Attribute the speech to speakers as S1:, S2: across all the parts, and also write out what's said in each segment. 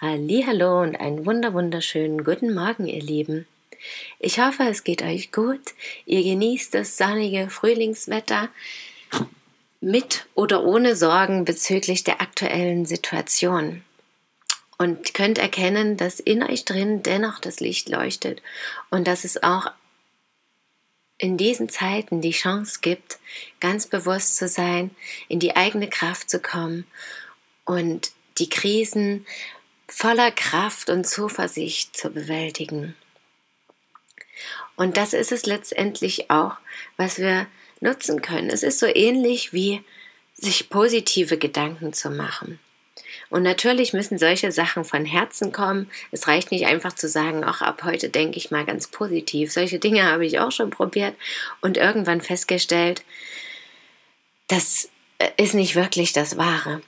S1: Hallo und einen wunder wunderschönen guten Morgen, ihr Lieben. Ich hoffe, es geht euch gut. Ihr genießt das sonnige Frühlingswetter mit oder ohne Sorgen bezüglich der aktuellen Situation. Und könnt erkennen, dass in euch drin dennoch das Licht leuchtet und dass es auch in diesen Zeiten die Chance gibt, ganz bewusst zu sein, in die eigene Kraft zu kommen und die Krisen voller Kraft und Zuversicht zu bewältigen. Und das ist es letztendlich auch, was wir nutzen können. Es ist so ähnlich wie sich positive Gedanken zu machen. Und natürlich müssen solche Sachen von Herzen kommen. Es reicht nicht einfach zu sagen, ach, ab heute denke ich mal ganz positiv. Solche Dinge habe ich auch schon probiert und irgendwann festgestellt, das ist nicht wirklich das Wahre.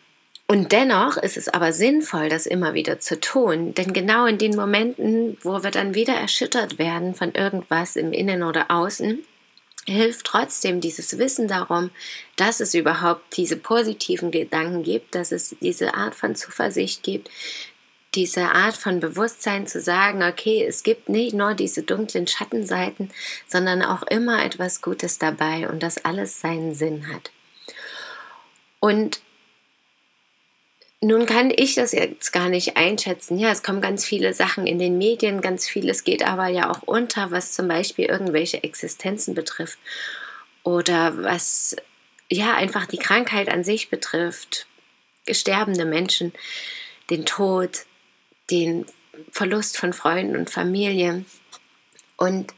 S1: Und dennoch ist es aber sinnvoll, das immer wieder zu tun, denn genau in den Momenten, wo wir dann wieder erschüttert werden von irgendwas im Innen oder Außen, hilft trotzdem dieses Wissen darum, dass es überhaupt diese positiven Gedanken gibt, dass es diese Art von Zuversicht gibt, diese Art von Bewusstsein zu sagen, okay, es gibt nicht nur diese dunklen Schattenseiten, sondern auch immer etwas Gutes dabei und dass alles seinen Sinn hat. Und nun kann ich das jetzt gar nicht einschätzen. Ja, es kommen ganz viele Sachen in den Medien, ganz vieles geht aber ja auch unter, was zum Beispiel irgendwelche Existenzen betrifft oder was ja einfach die Krankheit an sich betrifft, sterbende Menschen, den Tod, den Verlust von Freunden und Familie. Und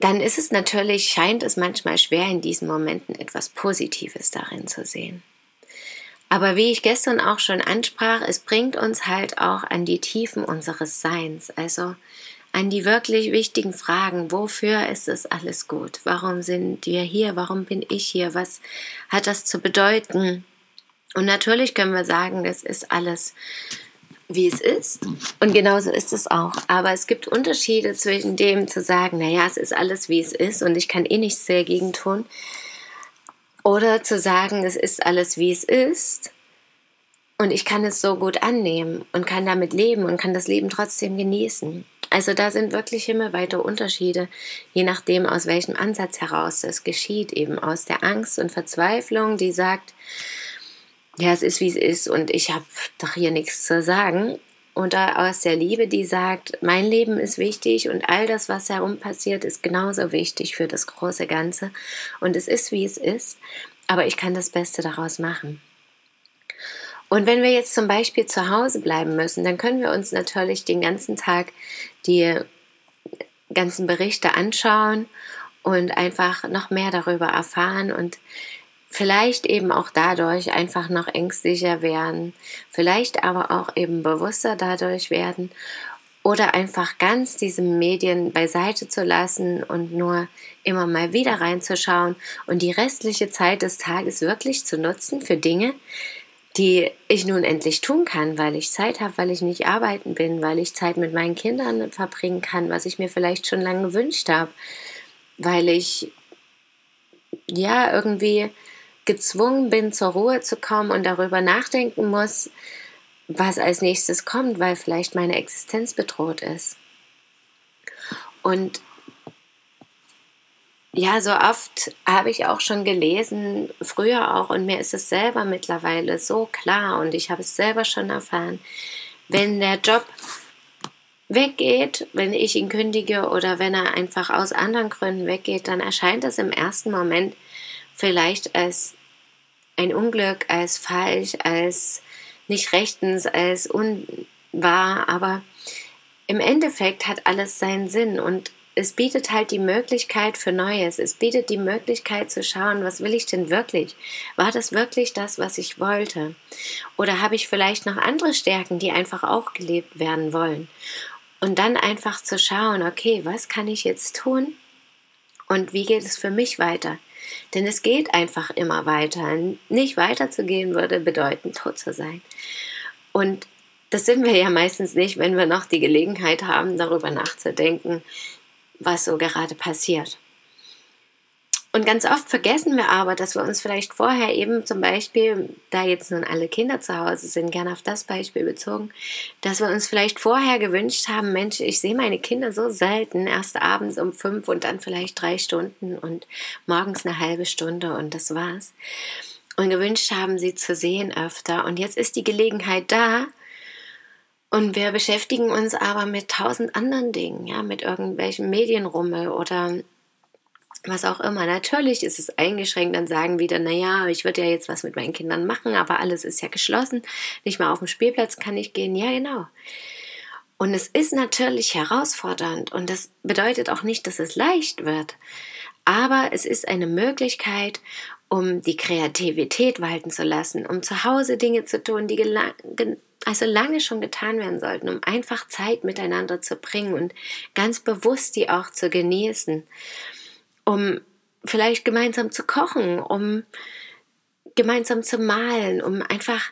S1: dann ist es natürlich, scheint es manchmal schwer, in diesen Momenten etwas Positives darin zu sehen. Aber wie ich gestern auch schon ansprach, es bringt uns halt auch an die Tiefen unseres Seins, also an die wirklich wichtigen Fragen, wofür ist es alles gut? Warum sind wir hier? Warum bin ich hier? Was hat das zu bedeuten? Und natürlich können wir sagen, es ist alles wie es ist. Und genauso ist es auch. Aber es gibt Unterschiede zwischen dem zu sagen, naja, es ist alles wie es ist und ich kann eh nichts dagegen tun, oder zu sagen, es ist alles wie es ist und ich kann es so gut annehmen und kann damit leben und kann das Leben trotzdem genießen. Also da sind wirklich immer weitere Unterschiede, je nachdem, aus welchem Ansatz heraus das geschieht, eben aus der Angst und Verzweiflung, die sagt, ja, es ist wie es ist und ich habe doch hier nichts zu sagen, oder aus der Liebe, die sagt, mein Leben ist wichtig und all das, was herum passiert, ist genauso wichtig für das große Ganze. Und es ist, wie es ist, aber ich kann das Beste daraus machen. Und wenn wir jetzt zum Beispiel zu Hause bleiben müssen, dann können wir uns natürlich den ganzen Tag die ganzen Berichte anschauen und einfach noch mehr darüber erfahren und vielleicht eben auch dadurch einfach noch ängstlicher werden, vielleicht aber auch eben bewusster dadurch werden. Oder einfach ganz diese Medien beiseite zu lassen und nur immer mal wieder reinzuschauen und die restliche Zeit des Tages wirklich zu nutzen für Dinge, die ich nun endlich tun kann, weil ich Zeit habe, weil ich nicht arbeiten bin, weil ich Zeit mit meinen Kindern verbringen kann, was ich mir vielleicht schon lange gewünscht habe, weil ich ja irgendwie gezwungen bin, zur Ruhe zu kommen und darüber nachdenken muss, was als nächstes kommt, weil vielleicht meine Existenz bedroht ist. Und ja, so oft habe ich auch schon gelesen, früher auch, und mir ist es selber mittlerweile so klar und ich habe es selber schon erfahren, wenn der Job weggeht, wenn ich ihn kündige oder wenn er einfach aus anderen Gründen weggeht, dann erscheint es im ersten Moment vielleicht als ein Unglück, als falsch, als nicht rechtens, als unwahr, aber im Endeffekt hat alles seinen Sinn und es bietet halt die Möglichkeit für Neues. Es bietet die Möglichkeit zu schauen, was will ich denn wirklich? War das wirklich das, was ich wollte? Oder habe ich vielleicht noch andere Stärken, die einfach auch gelebt werden wollen? Und dann einfach zu schauen, okay, was kann ich jetzt tun? Und wie geht es für mich weiter? Denn es geht einfach immer weiter. Nicht weiterzugehen würde bedeuten, tot zu sein. Und das sind wir ja meistens nicht, wenn wir noch die Gelegenheit haben, darüber nachzudenken, was so gerade passiert. Und ganz oft vergessen wir aber, dass wir uns vielleicht vorher eben zum Beispiel, da jetzt nun alle Kinder zu Hause sind, gerne auf das Beispiel bezogen, dass wir uns vielleicht vorher gewünscht haben, Mensch, ich sehe meine Kinder so selten, erst abends um fünf und dann vielleicht drei Stunden und morgens eine halbe Stunde und das war's. Und gewünscht haben, sie zu sehen öfter. Und jetzt ist die Gelegenheit da, und wir beschäftigen uns aber mit tausend anderen Dingen, ja, mit irgendwelchen Medienrummel oder was auch immer. Natürlich ist es eingeschränkt, dann sagen wieder, naja, ich würde ja jetzt was mit meinen Kindern machen, aber alles ist ja geschlossen. Nicht mal auf dem Spielplatz kann ich gehen. Ja, genau. Und es ist natürlich herausfordernd und das bedeutet auch nicht, dass es leicht wird. Aber es ist eine Möglichkeit, um die Kreativität walten zu lassen, um zu Hause Dinge zu tun, die also lange schon getan werden sollten, um einfach Zeit miteinander zu bringen und ganz bewusst die auch zu genießen, um vielleicht gemeinsam zu kochen, um gemeinsam zu malen, um einfach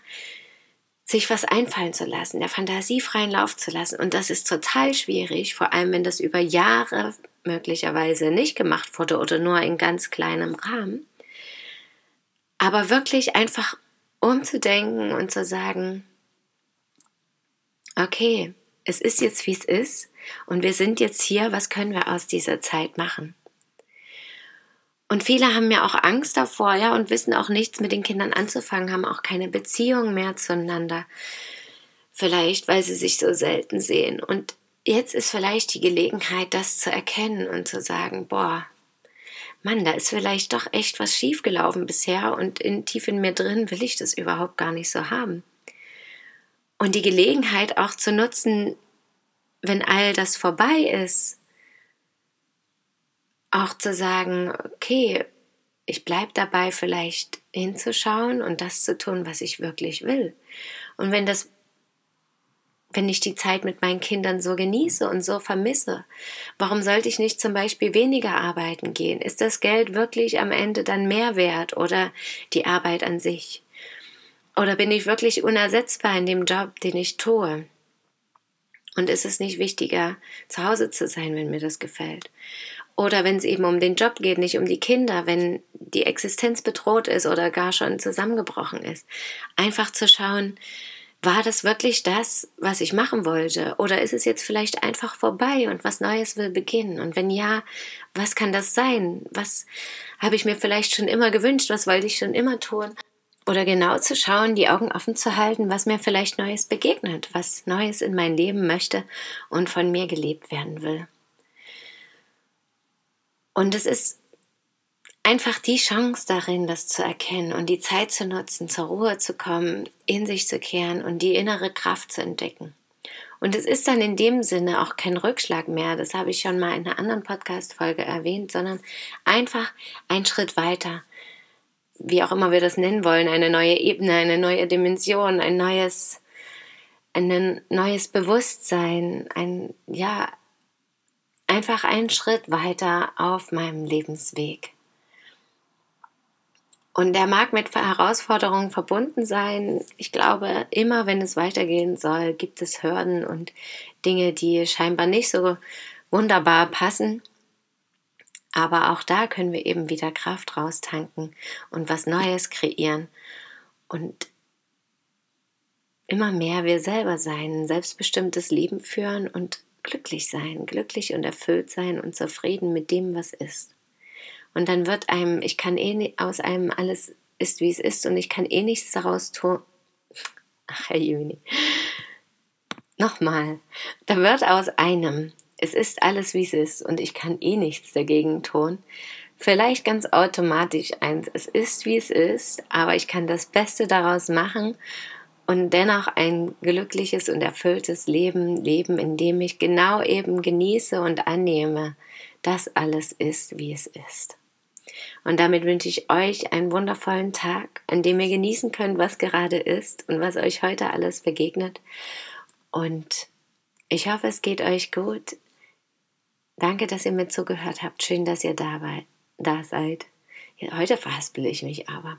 S1: sich was einfallen zu lassen, der Fantasie freien Lauf zu lassen. Und das ist total schwierig, vor allem wenn das über Jahre möglicherweise nicht gemacht wurde oder nur in ganz kleinem Rahmen. Aber wirklich einfach umzudenken und zu sagen, okay, es ist jetzt wie es ist und wir sind jetzt hier, was können wir aus dieser Zeit machen? Und viele haben ja auch Angst davor, ja, und wissen auch nichts mit den Kindern anzufangen, haben auch keine Beziehung mehr zueinander. Vielleicht, weil sie sich so selten sehen. Und jetzt ist vielleicht die Gelegenheit, das zu erkennen und zu sagen, boah, Mann, da ist vielleicht doch echt was schiefgelaufen bisher und in, tief in mir drin will ich das überhaupt gar nicht so haben. Und die Gelegenheit auch zu nutzen, wenn all das vorbei ist, auch zu sagen, okay, ich bleibe dabei, vielleicht hinzuschauen und das zu tun, was ich wirklich will. Und wenn das, wenn ich die Zeit mit meinen Kindern so genieße und so vermisse, warum sollte ich nicht zum Beispiel weniger arbeiten gehen? Ist das Geld wirklich am Ende dann mehr wert oder die Arbeit an sich? Oder bin ich wirklich unersetzbar in dem Job, den ich tue? Und ist es nicht wichtiger, zu Hause zu sein, wenn mir das gefällt? Oder wenn es eben um den Job geht, nicht um die Kinder, wenn die Existenz bedroht ist oder gar schon zusammengebrochen ist. Einfach zu schauen, war das wirklich das, was ich machen wollte? Oder ist es jetzt vielleicht einfach vorbei und was Neues will beginnen? Und wenn ja, was kann das sein? Was habe ich mir vielleicht schon immer gewünscht? Was wollte ich schon immer tun? Oder genau zu schauen, die Augen offen zu halten, was mir vielleicht Neues begegnet, was Neues in mein Leben möchte und von mir gelebt werden will. Und es ist einfach die Chance darin, das zu erkennen und die Zeit zu nutzen, zur Ruhe zu kommen, in sich zu kehren und die innere Kraft zu entdecken. Und es ist dann in dem Sinne auch kein Rückschlag mehr, das habe ich schon mal in einer anderen Podcast-Folge erwähnt, sondern einfach ein Schritt weiter wie auch immer wir das nennen wollen, eine neue Ebene, eine neue Dimension, ein neues, ein neues Bewusstsein, ein, ja, einfach einen Schritt weiter auf meinem Lebensweg. Und der mag mit Herausforderungen verbunden sein. Ich glaube, immer wenn es weitergehen soll, gibt es Hürden und Dinge, die scheinbar nicht so wunderbar passen. Aber auch da können wir eben wieder Kraft raustanken und was Neues kreieren und immer mehr wir selber sein, ein selbstbestimmtes Leben führen und glücklich sein, glücklich und erfüllt sein und zufrieden mit dem, was ist. Und dann wird einem, ich kann eh aus einem alles ist, wie es ist und ich kann eh nichts daraus tun. Ach, Herr Juni. Nochmal. Da wird aus einem es ist alles, wie es ist und ich kann eh nichts dagegen tun. Vielleicht ganz automatisch eins, es ist, wie es ist, aber ich kann das Beste daraus machen und dennoch ein glückliches und erfülltes Leben leben, in dem ich genau eben genieße und annehme, dass alles ist, wie es ist. Und damit wünsche ich euch einen wundervollen Tag, an dem ihr genießen könnt, was gerade ist und was euch heute alles begegnet. Und ich hoffe, es geht euch gut. Danke, dass ihr mir zugehört habt. Schön, dass ihr da, da seid. Heute verhaspel ich mich aber.